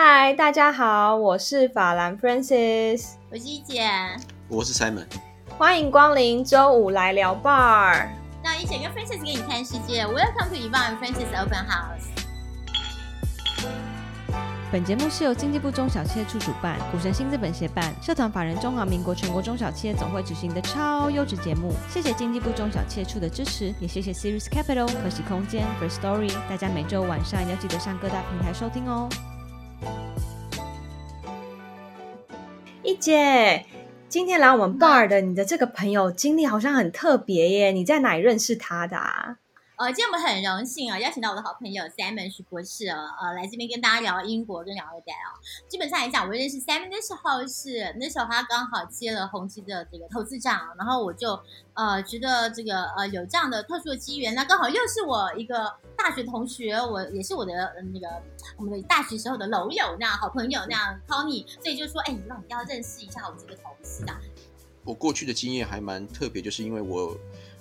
嗨，大家好，我是法兰 f r a n c i s 我是一姐，我是 Simon，欢迎光临周五来聊 bar。让一姐跟 f r a n c i s 给你看世界，Welcome to Yvonne f r a n c i s Open House。本节目是由经济部中小企业处主办，股神新资本协办，社团法人中华民国全国中小企业总会执行的超优质节目。谢谢经济部中小企业处的支持，也谢谢 Series Capital、可喜空间、First Story。大家每周晚上要记得上各大平台收听哦。一姐，今天来我们 bar 的你的这个朋友经历好像很特别耶，你在哪里认识他的啊？呃，今天我们很荣幸啊，邀请到我的好朋友 Simon 徐博士哦，呃，来这边跟大家聊英国跟聊二代哦。基本上来讲，我认识 Simon 的时候是那时候他刚好接了宏基的这个投资长，然后我就呃觉得这个呃有这样的特殊的机缘，那刚好又是我一个大学同学，我也是我的那个我们的大学时候的老友那好朋友那样 Tony，所以就说哎，你让你要认识一下我这个同事啊。我过去的经验还蛮特别，就是因为我。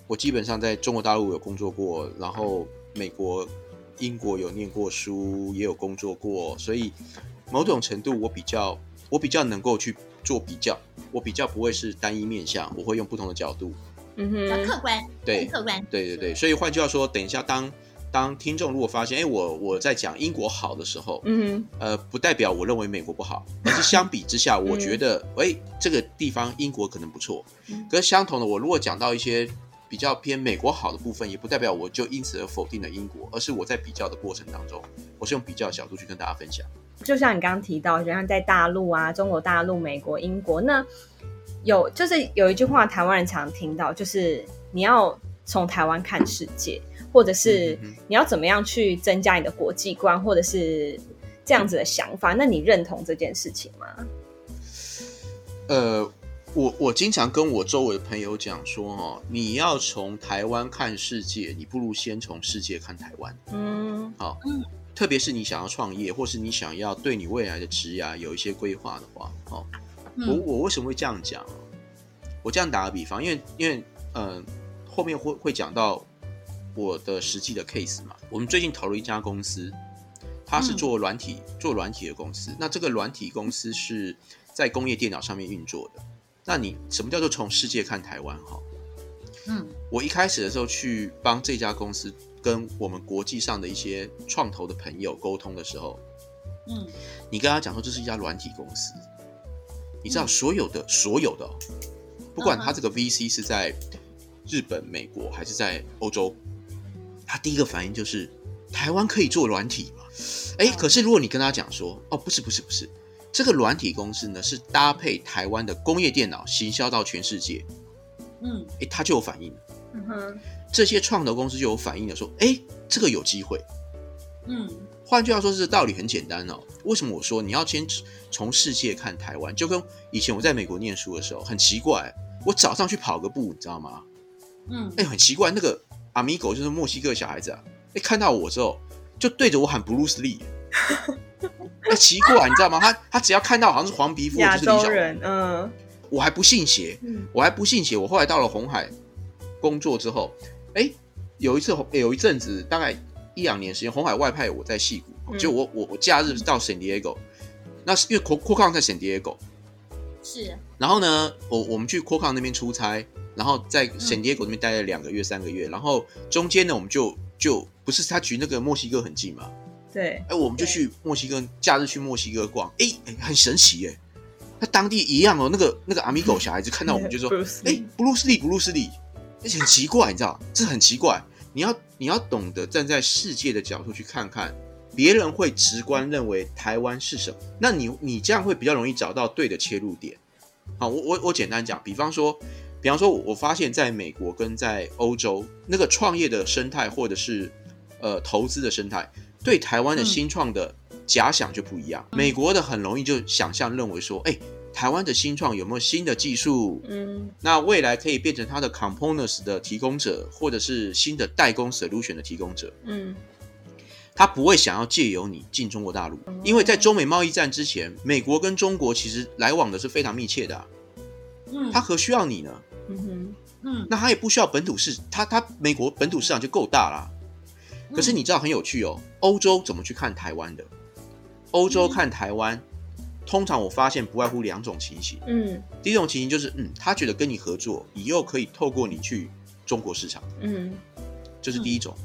我基本上在中国大陆有工作过，然后美国、英国有念过书，也有工作过，所以某种程度我比较我比较能够去做比较，我比较不会是单一面向，我会用不同的角度，嗯哼，客观，对，客观，对对对，所以换句话说，等一下当当听众如果发现，哎，我我在讲英国好的时候，嗯哼，呃，不代表我认为美国不好，而是相比之下，我觉得，哎，这个地方英国可能不错，可是相同的，我如果讲到一些。比较偏美国好的部分，也不代表我就因此而否定了英国，而是我在比较的过程当中，我是用比较的角度去跟大家分享。就像你刚刚提到，就像在大陆啊，中国大陆、美国、英国，那有就是有一句话，台湾人常听到，就是你要从台湾看世界，或者是你要怎么样去增加你的国际观，或者是这样子的想法。那你认同这件事情吗？呃。我我经常跟我周围的朋友讲说，哦，你要从台湾看世界，你不如先从世界看台湾。嗯，好，嗯，特别是你想要创业，或是你想要对你未来的职涯有一些规划的话，哦，我我为什么会这样讲？我这样打个比方，因为因为嗯，后面会会讲到我的实际的 case 嘛。我们最近投了一家公司，它是做软体做软体的公司。那这个软体公司是在工业电脑上面运作的。那你什么叫做从世界看台湾？哈，嗯，我一开始的时候去帮这家公司跟我们国际上的一些创投的朋友沟通的时候，嗯，你跟他讲说这是一家软体公司，你知道所有的所有的，不管他这个 VC 是在日本、美国还是在欧洲，他第一个反应就是台湾可以做软体吗？哎，可是如果你跟他讲说，哦，不是，不是，不是。这个软体公司呢，是搭配台湾的工业电脑行销到全世界。嗯，哎，他就有反应。嗯哼，这些创投公司就有反应的说，哎，这个有机会。嗯，换句话说，是道理很简单哦。为什么我说你要先从世界看台湾？就跟以前我在美国念书的时候，很奇怪，我早上去跑个步，你知道吗？嗯，哎，很奇怪，那个阿米狗就是墨西哥小孩子啊，哎，看到我之后就对着我喊 Bruce Lee。那奇怪，你知道吗？他他只要看到好像是黄皮肤，就是李小人。嗯，我还不信邪，我还不信邪。我后来到了红海工作之后，哎，有一次有一阵子，大概一两年时间，红海外派我在戏谷，就我我我假日到 San Diego，那是因为 Co Co 在 San Diego，是。然后呢，我我们去扩抗那边出差，然后在 San Diego 那边待了两个月、三个月，然后中间呢，我们就就不是他距那个墨西哥很近嘛。对，哎，我们就去墨西哥，假日去墨西哥逛，哎哎，很神奇耶。那当地一样哦，那个那个阿米狗 小孩子看到我们就说，哎，布鲁斯利，布鲁斯利，而且很奇怪，你知道，这很奇怪。你要你要懂得站在世界的角度去看看，别人会直观认为台湾是什么，那你你这样会比较容易找到对的切入点。好，我我我简单讲，比方说，比方说，我发现在美国跟在欧洲那个创业的生态，或者是呃投资的生态。对台湾的新创的假想就不一样，美国的很容易就想象认为说，哎，台湾的新创有没有新的技术？嗯，那未来可以变成它的 components 的提供者，或者是新的代工 solution 的提供者。嗯，他不会想要借由你进中国大陆，因为在中美贸易战之前，美国跟中国其实来往的是非常密切的。嗯，他何需要你呢？嗯哼，嗯，那他也不需要本土市，他他美国本土市场就够大了。可是你知道很有趣哦，欧洲怎么去看台湾的？欧洲看台湾，通常我发现不外乎两种情形。嗯，第一种情形就是，嗯，他觉得跟你合作以后可以透过你去中国市场。嗯，这是第一种。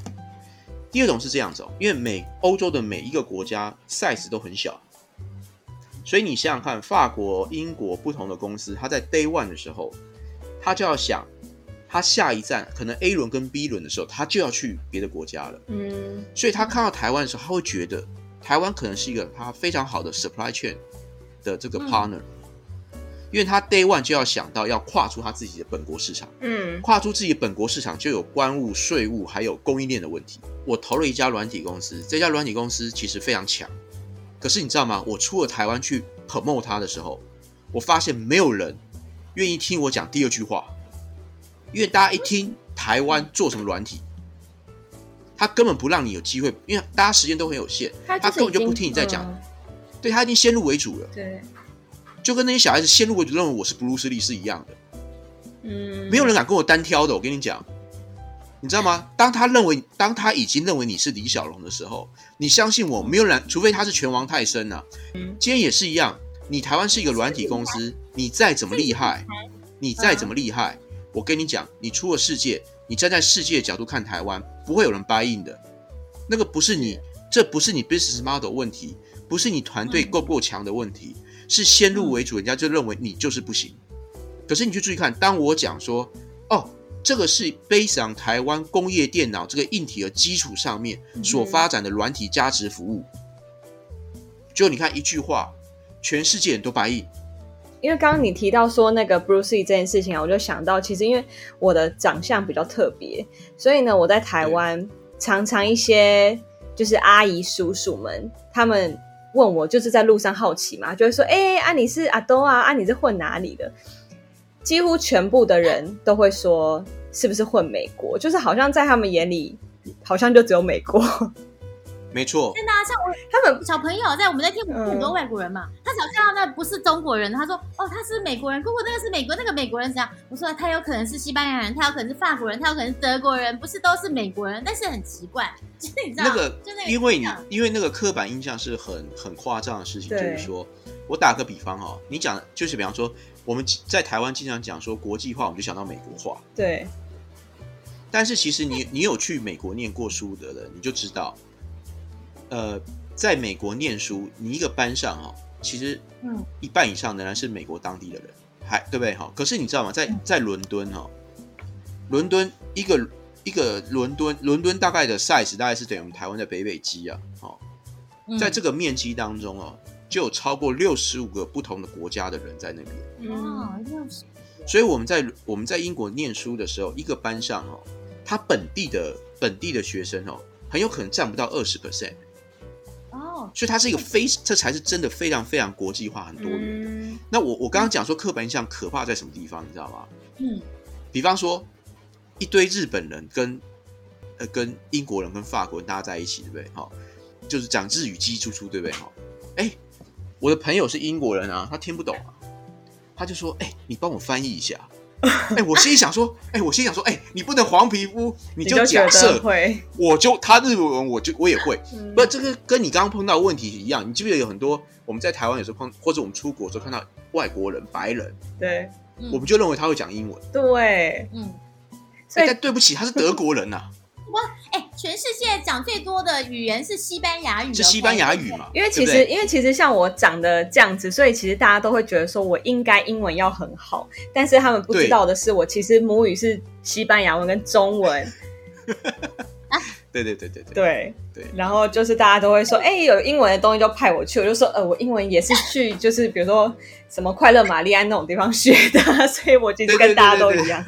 第二种是这样子哦，因为每欧洲的每一个国家 size 都很小，所以你想想看，法国、英国不同的公司，它在 day one 的时候，他就要想，他下一站可能 A 轮跟 B 轮的时候，他就要去别的国家了。嗯，所以他看到台湾的时候，他会觉得台湾可能是一个他非常好的 supply chain 的这个 partner。因为他 day one 就要想到要跨出他自己的本国市场，嗯，跨出自己本国市场就有关务、税务还有供应链的问题。我投了一家软体公司，这家软体公司其实非常强，可是你知道吗？我出了台湾去 promote 它的时候，我发现没有人愿意听我讲第二句话，因为大家一听台湾做什么软体，他根本不让你有机会，因为大家时间都很有限，他根本就不听你在讲，对他已经先入为主了，对。就跟那些小孩子先入为主认为我是布鲁斯利是一样的，嗯，没有人敢跟我单挑的。我跟你讲，你知道吗？当他认为，当他已经认为你是李小龙的时候，你相信我，没有人，除非他是拳王泰森呐。嗯，今天也是一样，你台湾是一个软体公司，你再怎么厉害，你再怎么厉害，我跟你讲，你出了世界，你站在世界的角度看台湾，不会有人答应的。那个不是你，这不是你 business model 问题，不是你团队够不够强的问题。是先入为主，人家就认为你就是不行。可是你去注意看，当我讲说，哦，这个是 base on 台湾工业电脑这个硬体的基础上面所发展的软体价值服务，就你看一句话，全世界人都白应。因为刚刚你提到说那个 Bruce Lee 这件事情啊，我就想到，其实因为我的长相比较特别，所以呢，我在台湾常常一些就是阿姨叔叔们他们。问我就是在路上好奇嘛，就会说：“哎，啊你是阿东啊？啊你是混哪里的？”几乎全部的人都会说：“是不是混美国？”就是好像在他们眼里，好像就只有美国。没错，真的啊，像我他们小朋友在我们在听很多外国人嘛，他只要看到那不是中国人，他说哦他是美国人，姑姑那个是美国那个美国人怎样？我说他有可能是西班牙人，他有可能是法国人，他有可能是德国人，不是都是美国人，但是很奇怪，就是你知道那个，因为你因为那个刻板印象是很很夸张的事情，就是说我打个比方哈，你讲就是比方说我们在台湾经常讲说国际化，我们就想到美国化，对，但是其实你你有去美国念过书的人，你就知道。呃，在美国念书，你一个班上哦，其实嗯，一半以上仍然是美国当地的人，还对不对哈？可是你知道吗？在在伦敦哈，伦敦一个一个伦敦伦敦大概的 size 大概是等于我们台湾的北北基啊，哦，在这个面积当中哦，就有超过六十五个不同的国家的人在那边哦，六十。所以我们在我们在英国念书的时候，一个班上哦，他本地的本地的学生哦，很有可能占不到二十 percent。所以它是一个非，这才是真的非常非常国际化、很多元的。那我我刚刚讲说刻板印象可怕在什么地方，你知道吗？嗯，比方说一堆日本人跟呃跟英国人跟法国人大家在一起，对不对？哈，就是讲日语基础出，对不对？哈，哎，我的朋友是英国人啊，他听不懂啊，他就说：“哎，你帮我翻译一下。”哎，我心里想说，哎，我心想说，哎，你不能黄皮肤，你就假设会，我就他日文，我就我也会，不，这个跟你刚刚碰到问题一样，你记不记得有很多我们在台湾有时候碰，或者我们出国时候看到外国人白人，对，我们就认为他会讲英文，对，嗯，但对不起，他是德国人呐。全世界讲最多的语言是西班牙语，是西班牙语嘛？因为其实，因为其实像我长得这样子，所以其实大家都会觉得说我应该英文要很好，但是他们不知道的是，我其实母语是西班牙文跟中文。对对对对对对对。然后就是大家都会说，哎，有英文的东西就派我去，我就说，呃，我英文也是去，就是比如说什么快乐玛丽安那种地方学的，所以我其实跟大家都一样。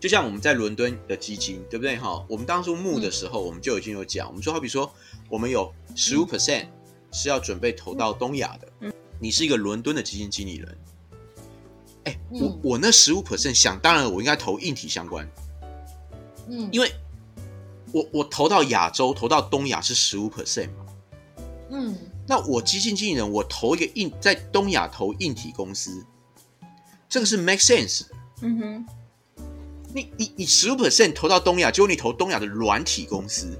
就像我们在伦敦的基金，对不对哈？我们当初募的时候，我们就已经有讲，我们说好比说，我们有十五 percent 是要准备投到东亚的。嗯，你是一个伦敦的基金经理人，哎，我我那十五 percent 想当然我应该投硬体相关。嗯，因为我我投到亚洲，投到东亚是十五 percent 嘛。嗯，那我基金经理人，我投一个硬在东亚投硬体公司，这个是 make sense 的。嗯哼。你你你十五 percent 投到东亚，结果你投东亚的软体公司，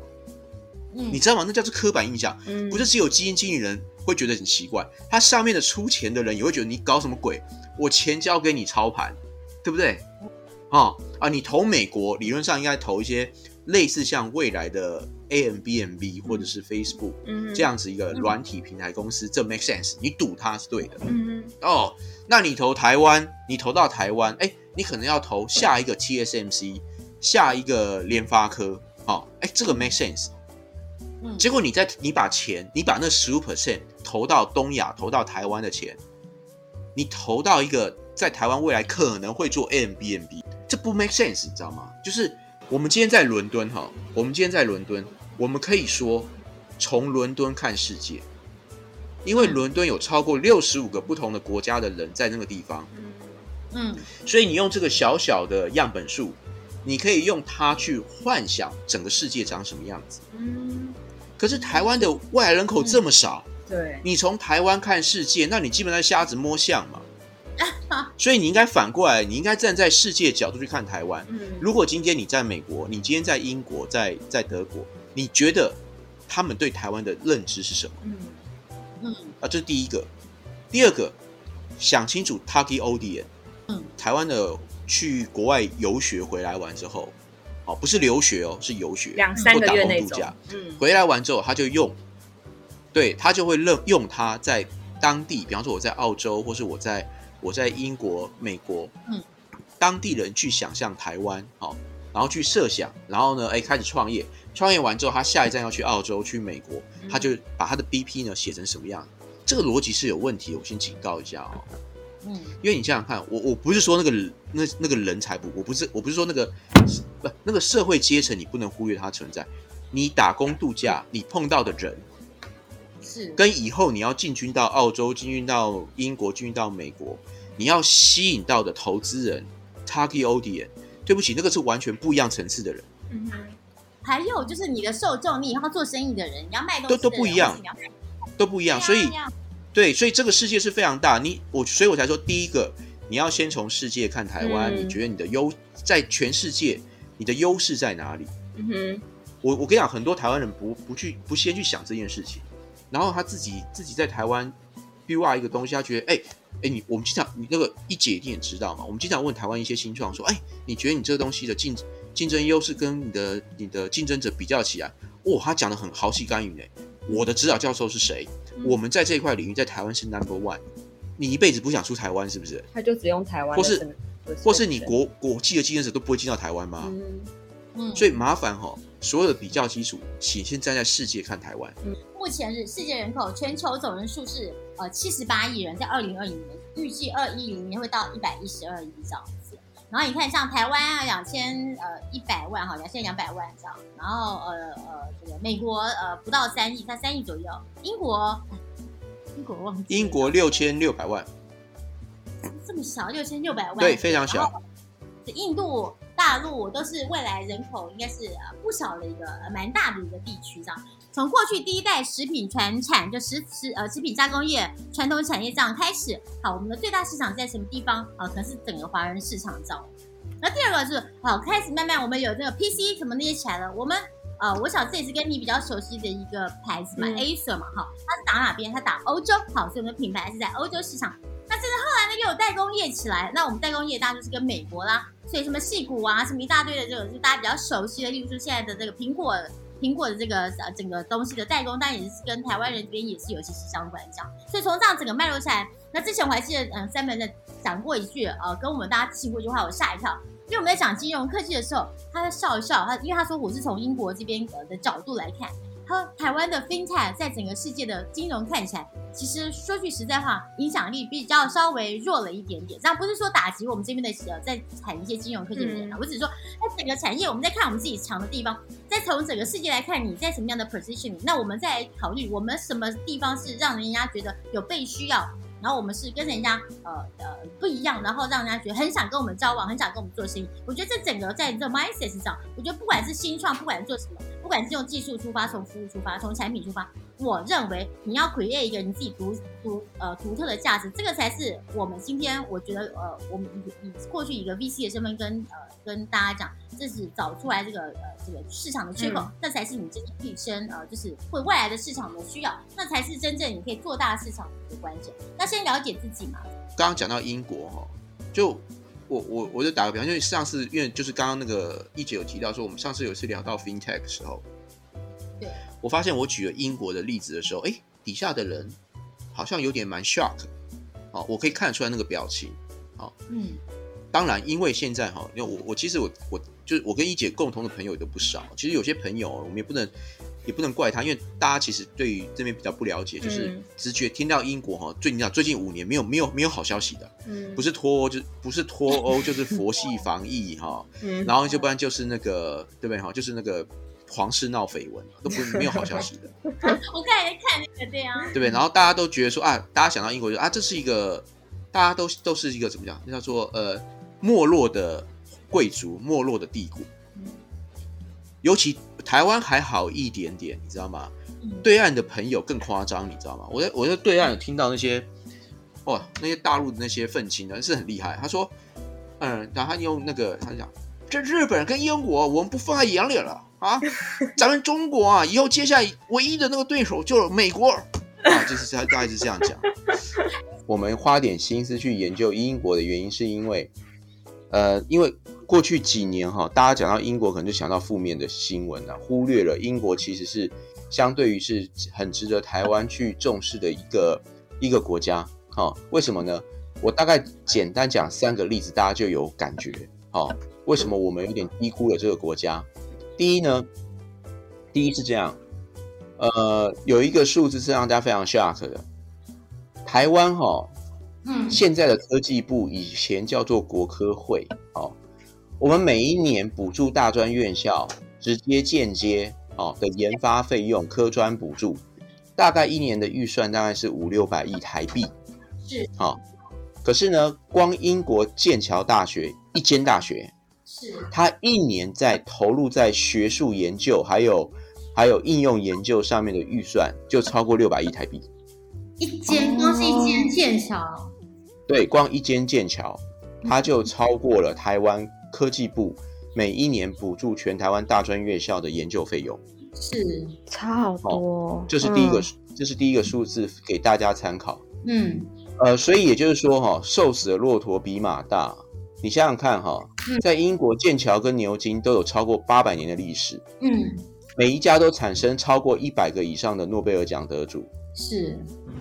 你知道吗？那叫做刻板印象，不是只有基金经理人会觉得很奇怪，他上面的出钱的人也会觉得你搞什么鬼？我钱交给你操盘，对不对？啊啊！你投美国，理论上应该投一些类似像未来的 A M B M B 或者是 Facebook 这样子一个软体平台公司，这 make sense。你赌它是对的。嗯哦，那你投台湾，你投到台湾，哎，你可能要投下一个 T S M C，下一个联发科。哦，哎，这个 make sense。嗯。结果你在你把钱，你把那十五 percent 投到东亚，投到台湾的钱，你投到一个在台湾未来可能会做 A M B M B。这不 make sense，你知道吗？就是我们今天在伦敦哈，我们今天在伦敦，我们可以说从伦敦看世界，因为伦敦有超过六十五个不同的国家的人在那个地方，嗯，所以你用这个小小的样本数，你可以用它去幻想整个世界长什么样子，嗯，可是台湾的外来人口这么少，对，你从台湾看世界，那你基本上瞎子摸象嘛。所以你应该反过来，你应该站在世界角度去看台湾。如果今天你在美国，你今天在英国，在在德国，你觉得他们对台湾的认知是什么？嗯嗯啊，这是第一个。第二个，想清楚 target audience。嗯，台湾的去国外游学回来完之后，哦，不是留学哦，是游学，两三个月那种。嗯，回来完之后，他就用，对他就会认用他在当地，比方说我在澳洲，或是我在。我在英国、美国，嗯，当地人去想象台湾，好，然后去设想，然后呢，哎，开始创业，创业完之后，他下一站要去澳洲、去美国，他就把他的 BP 呢写成什么样？这个逻辑是有问题，我先警告一下哦，嗯，因为你想想看，我我不是说那个那那个人才不，我不是我不是说那个不那个社会阶层，你不能忽略它存在，你打工度假，你碰到的人是。跟以后你要进军到澳洲、进军到英国、进军到美国，你要吸引到的投资人，target audience，对不起，那个是完全不一样层次的人。嗯哼，还有就是你的受众，你以后做生意的人，你要卖东西都都不一样，都不一样。所以，对，所以这个世界是非常大。你我，所以我才说，第一个你要先从世界看台湾，你觉得你的优在全世界，你的优势在哪里？嗯哼，我我跟你讲，很多台湾人不不去不先去想这件事情。然后他自己自己在台湾 build 一个东西，他觉得，哎哎，你我们经常你那个一姐一定也知道嘛，我们经常问台湾一些新创说，哎，你觉得你这个东西的竞竞争优势跟你的你的竞争者比较起来，哦，他讲的很豪气干云哎，我的指导教授是谁？我们在这一块领域在台湾是 number one，你一辈子不想出台湾是不是？他就只用台湾，或是或是你国国际的竞争者都不会进到台湾吗？嗯嗯，所以麻烦哈。所有的比较基础，请先站在世界看台湾。目前是世界人口全球总人数是呃七十八亿人，在二零二零年预计二一零年会到一百一十二亿这。然后你看像台湾啊两千呃一百万哈两千两百万这样，然后呃呃这个美国呃不到三亿，才三亿左右。英国 英国忘记英国六千六百万，这么小六千六百万对非常小。印度。大陆都是未来人口应该是不少的一个蛮大的一个地区，这样。从过去第一代食品传产，就食食呃食品加工业传统产业这样开始，好，我们的最大市场在什么地方啊？可能是整个华人市场这样。那第二个是好，开始慢慢我们有那个 PC 什么那些起来了，我们呃，我想这也是跟你比较熟悉的一个牌子嘛，Acer 嘛，哈，它是打哪边？它打欧洲，好，所以我们的品牌是在欧洲市场。那甚至后来呢，又有代工业起来，那我们代工业当然就是跟美国啦。所以什么细谷啊，什么一大堆的这个，就大家比较熟悉的，例如说现在的这个苹果，苹果的这个呃整个东西的代工，当然也是跟台湾人这边也是有息息相关这样。所以从这样整个脉络下来，那之前我还记得，嗯，三门的讲过一句，呃，跟我们大家提过一句话，我吓一跳，因为我们在讲金融科技的时候，他在笑一笑，他因为他说我是从英国这边呃的角度来看。和台湾的 FinTech 在整个世界的金融看起来，其实说句实在话，影响力比较稍微弱了一点点。这样不是说打击我们这边的呃在产一些金融科技的人啊，我只是说，在整个产业，我们在看我们自己强的地方，再从整个世界来看你在什么样的 position，那我们再考虑我们什么地方是让人家觉得有被需要。然后我们是跟人家呃呃不一样，然后让人家觉得很想跟我们交往，很想跟我们做生意。我觉得这整个在这 mindset 上，我觉得不管是新创，不管做什么，不不管是用技术出发，从服务出发，从产品出发，我认为你要 create 一个你自己独独呃独特的价值，这个才是我们今天我觉得呃我们以以过去一个 VC 的身份跟呃跟大家讲，这是找出来这个呃这个市场的缺口，那才是你真正提升呃就是会未来的市场的需要，那才是真正你可以做大市场的关键。那先了解自己嘛。刚刚讲到英国哈，就。我我我就打个比方，因为上次因为就是刚刚那个一姐有提到说，我们上次有一次聊到 FinTech 的时候，对我发现我举了英国的例子的时候，哎，底下的人好像有点蛮 shock，哦，我可以看得出来那个表情，哦，嗯，当然，因为现在哈，因为我我其实我我就是我跟一姐共同的朋友也都不少，其实有些朋友我们也不能。也不能怪他，因为大家其实对于这边比较不了解，就是直觉听到英国哈，最近讲最近五年没有没有没有好消息的，嗯，不是脱欧就不是脱欧就是佛系防疫哈，嗯，然后就不然就是那个对不对哈，就是那个皇室闹绯闻，都不没有好消息的。我看看那个对啊，对不对？然后大家都觉得说啊，大家想到英国就啊，这是一个大家都都是一个怎么讲？叫做呃没落的贵族，没落的帝国，尤其。台湾还好一点点，你知道吗？对岸的朋友更夸张，你知道吗？我在我在对岸有听到那些，哇，那些大陆的那些愤青呢是很厉害。他说，嗯，然后他用那个他讲，这日本跟英国我们不放在眼里了啊，咱们中国啊，以后接下来唯一的那个对手就是美国啊，就是他大概是这样讲。我们花点心思去研究英国的原因，是因为，呃，因为。过去几年哈，大家讲到英国，可能就想到负面的新闻了，忽略了英国其实是相对于是很值得台湾去重视的一个一个国家。哈，为什么呢？我大概简单讲三个例子，大家就有感觉。哈，为什么我们有点低估了这个国家？第一呢，第一是这样，呃，有一个数字是让大家非常 shock 的，台湾哈，嗯，现在的科技部以前叫做国科会，哦。我们每一年补助大专院校直接间接哦的研发费用，科专补助大概一年的预算大概是五六百亿台币，是好。可是呢，光英国剑桥大学一间大学，是它一年在投入在学术研究还有还有应用研究上面的预算就超过六百亿台币。一间光是一间剑桥，对，光一间剑桥，它就超过了台湾。科技部每一年补助全台湾大专院校的研究费用是差好多，这是第一个，这是第一个数字给大家参考。嗯，呃，所以也就是说，哈，瘦死的骆驼比马大。你想想看，哈，在英国剑桥跟牛津都有超过八百年的历史。嗯，每一家都产生超过一百个以上的诺贝尔奖得主。是。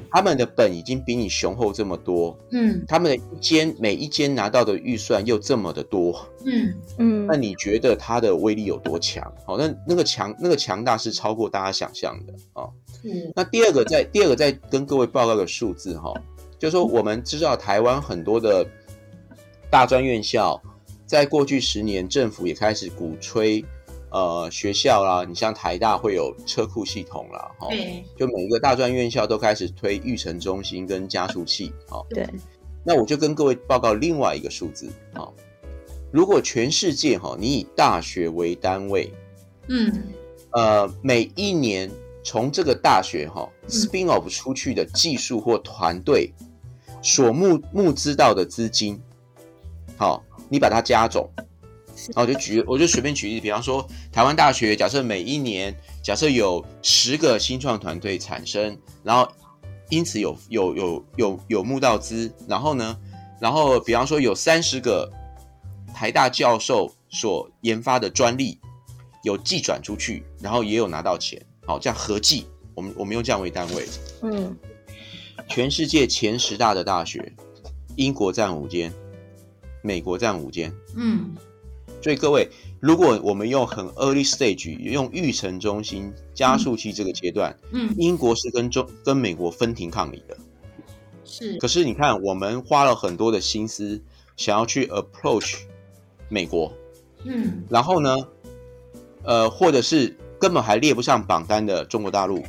他们的本已经比你雄厚这么多，嗯，他们的一间每一间拿到的预算又这么的多，嗯嗯，那你觉得它的威力有多强？好，那那个强那个强大是超过大家想象的啊。嗯，那第二个在第二个在跟各位报告个数字哈，就是说我们知道台湾很多的大专院校，在过去十年政府也开始鼓吹。呃，学校啦，你像台大会有车库系统啦，哈，就每一个大专院校都开始推育成中心跟加速器，哦，对。那我就跟各位报告另外一个数字，哦，如果全世界哈，你以大学为单位，嗯，呃，每一年从这个大学哈 spin off 出去的技术或团队所募募资到的资金，好，你把它加总。然后我就举，我就随便举例，比方说台湾大学，假设每一年假设有十个新创团队产生，然后因此有有有有有募到资，然后呢，然后比方说有三十个台大教授所研发的专利有寄转出去，然后也有拿到钱，好，这样合计，我们我们用这样为单位，嗯，全世界前十大的大学，英国占五间，美国占五间，嗯。所以各位，如果我们用很 early stage，用育成中心加速器这个阶段，嗯，英国是跟中跟美国分庭抗礼的，是。可是你看，我们花了很多的心思，想要去 approach 美国，嗯，然后呢，呃，或者是根本还列不上榜单的中国大陆，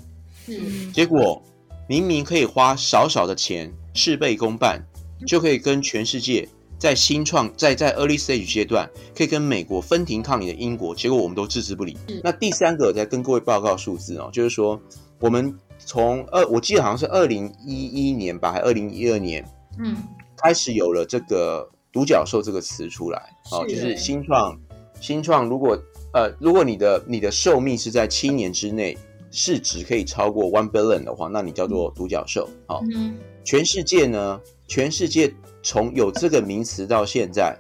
嗯，结果明明可以花少少的钱，事倍功半，就可以跟全世界在新创在在 early stage 阶段可以跟美国分庭抗礼的英国，结果我们都置之不理。那第三个再跟各位报告数字哦，就是说我们从二我记得好像是二零一一年吧，还二零一二年，嗯，开始有了这个独角兽这个词出来哦，就是新创新创如果呃如果你的你的寿命是在七年之内，市值可以超过 one billion 的话，那你叫做独角兽。好，全世界呢，全世界。从有这个名词到现在，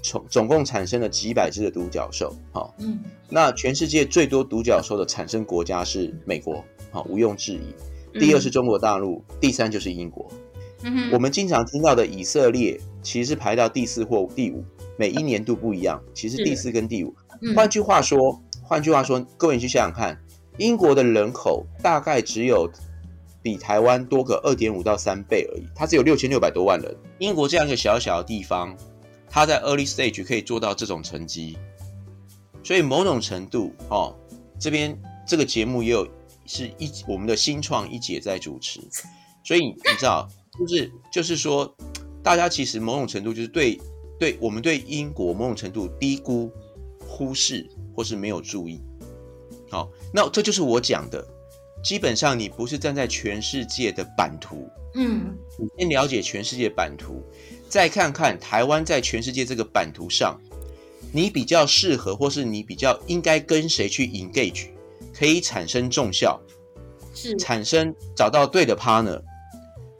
从总共产生了几百只的独角兽，好，嗯，那全世界最多独角兽的产生国家是美国，好，毋庸置疑。第二是中国大陆，第三就是英国。嗯我们经常听到的以色列，其实是排到第四或第五，每一年度不一样，其实第四跟第五。换句话说，换句话说，各位你去想想看，英国的人口大概只有。比台湾多个二点五到三倍而已，它只有六千六百多万人。英国这样一个小小的地方，它在 early stage 可以做到这种成绩，所以某种程度哦，这边这个节目也有是一我们的新创一姐在主持，所以你知道，就是就是说，大家其实某种程度就是对对我们对英国某种程度低估、忽视或是没有注意。好，那这就是我讲的。基本上，你不是站在全世界的版图，嗯，你先了解全世界版图，再看看台湾在全世界这个版图上，你比较适合，或是你比较应该跟谁去 engage，可以产生重效，是。产生找到对的 partner，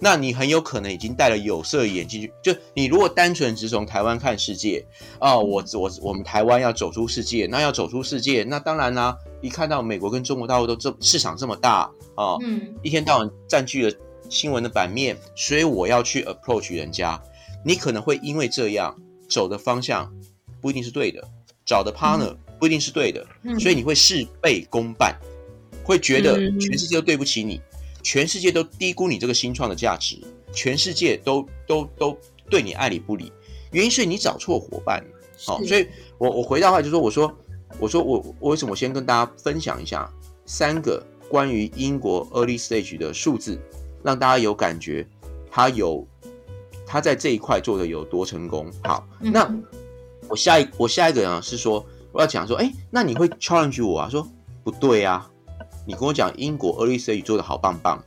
那你很有可能已经戴了有色眼镜去，就你如果单纯只从台湾看世界，哦，我我我们台湾要走出世界，那要走出世界，那当然啦。一看到美国跟中国大陆都这市场这么大啊，嗯，一天到晚占据了新闻的版面，所以我要去 approach 人家。你可能会因为这样走的方向不一定是对的，找的 partner 不一定是对的，所以你会事倍功半，会觉得全世界都对不起你，全世界都低估你这个新创的价值，全世界都都都对你爱理不理。原因是你找错伙伴了。好，所以我我回到话就说，我说。我说我我为什么先跟大家分享一下三个关于英国 early stage 的数字，让大家有感觉，他有他在这一块做的有多成功。好，那我下一我下一个呢是说我要讲说，哎，那你会 challenge 我啊？说不对啊，你跟我讲英国 early stage 做的好棒棒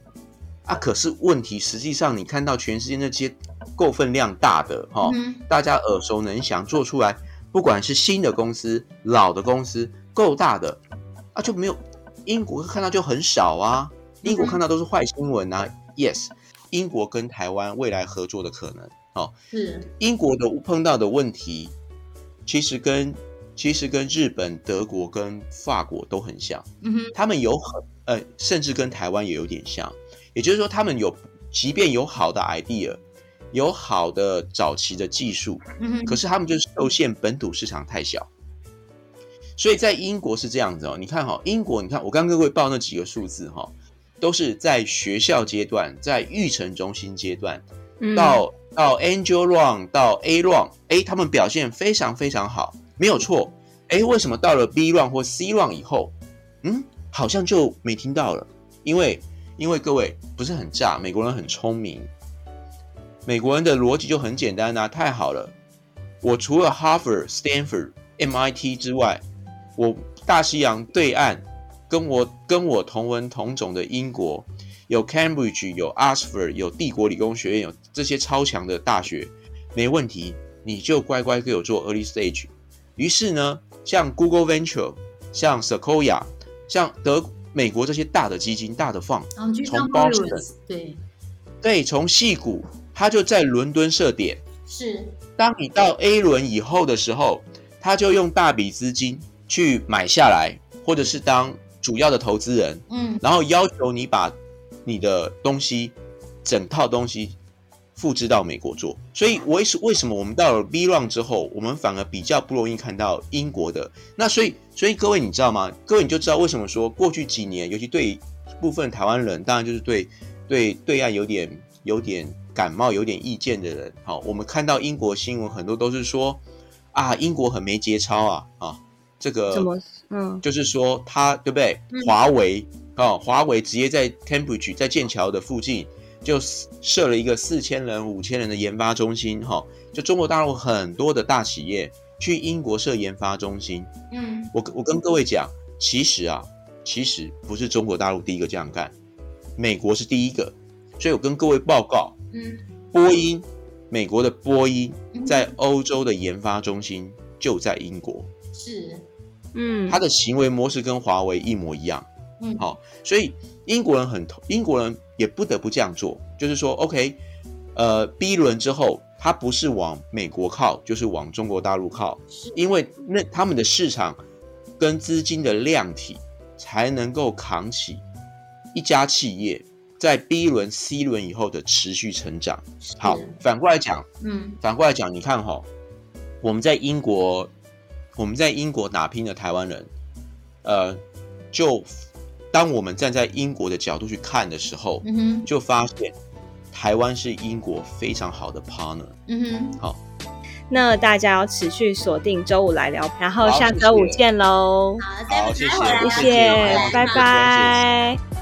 啊，可是问题实际上你看到全世界那些够分量大的哈，大家耳熟能详做出来。不管是新的公司、老的公司，够大的啊，就没有英国看到就很少啊。英国看到都是坏新闻啊。Yes，英国跟台湾未来合作的可能，哦，是英国的碰到的问题，其实跟其实跟日本、德国跟法国都很像。嗯哼，他们有很呃，甚至跟台湾也有点像。也就是说，他们有即便有好的 idea。有好的早期的技术，可是他们就是受限本土市场太小，所以在英国是这样子哦。你看哈，英国，你看我刚刚各位报那几个数字哈，都是在学校阶段，在育成中心阶段，到到 Angel Run 到 A Run，哎，他们表现非常非常好，没有错。哎，为什么到了 B Run 或 C Run 以后，嗯，好像就没听到了？因为因为各位不是很炸，美国人很聪明。美国人的逻辑就很简单呐，太好了！我除了 Harvard、Stanford、MIT 之外，我大西洋对岸跟我跟我同文同种的英国，有 Cambridge、有 Oxford、有帝国理工学院，有这些超强的大学，没问题，你就乖乖给我做 early stage。于是呢，像 Google Venture、像 Sequoia、像德美国这些大的基金、大的放，从 Boston 对对，从戏谷。他就在伦敦设点，是。当你到 A 轮以后的时候，他就用大笔资金去买下来，或者是当主要的投资人，嗯，然后要求你把你的东西，整套东西复制到美国做。所以，为什为什么我们到了 V- Round 之后，我们反而比较不容易看到英国的？那所以，所以各位你知道吗？各位你就知道为什么说过去几年，尤其对部分台湾人，当然就是对对对岸有点有点。感冒有点意见的人，好，我们看到英国新闻很多都是说，啊，英国很没节操啊，啊，这个，嗯，就是说他对不对？华为啊，华为直接在 Cambridge 在剑桥的附近就设了一个四千人、五千人的研发中心，哈，就中国大陆很多的大企业去英国设研发中心。嗯，我我跟各位讲，其实啊，其实不是中国大陆第一个这样干，美国是第一个。所以我跟各位报告，嗯，波音，美国的波音在欧洲的研发中心就在英国。是，嗯，他的行为模式跟华为一模一样。嗯，好，所以英国人很英国人也不得不这样做，就是说，OK，呃，B 轮之后，他不是往美国靠，就是往中国大陆靠，因为那他们的市场跟资金的量体才能够扛起一家企业在 B 轮、C 轮以后的持续成长。好，反过来讲，嗯，反过来讲，你看哈，我们在英国，我们在英国打拼的台湾人，呃，就。当我们站在英国的角度去看的时候，就发现台湾是英国非常好的 partner。嗯哼，好，那大家要持续锁定周五来聊，然后下周五见喽。好，谢谢，谢谢，拜拜。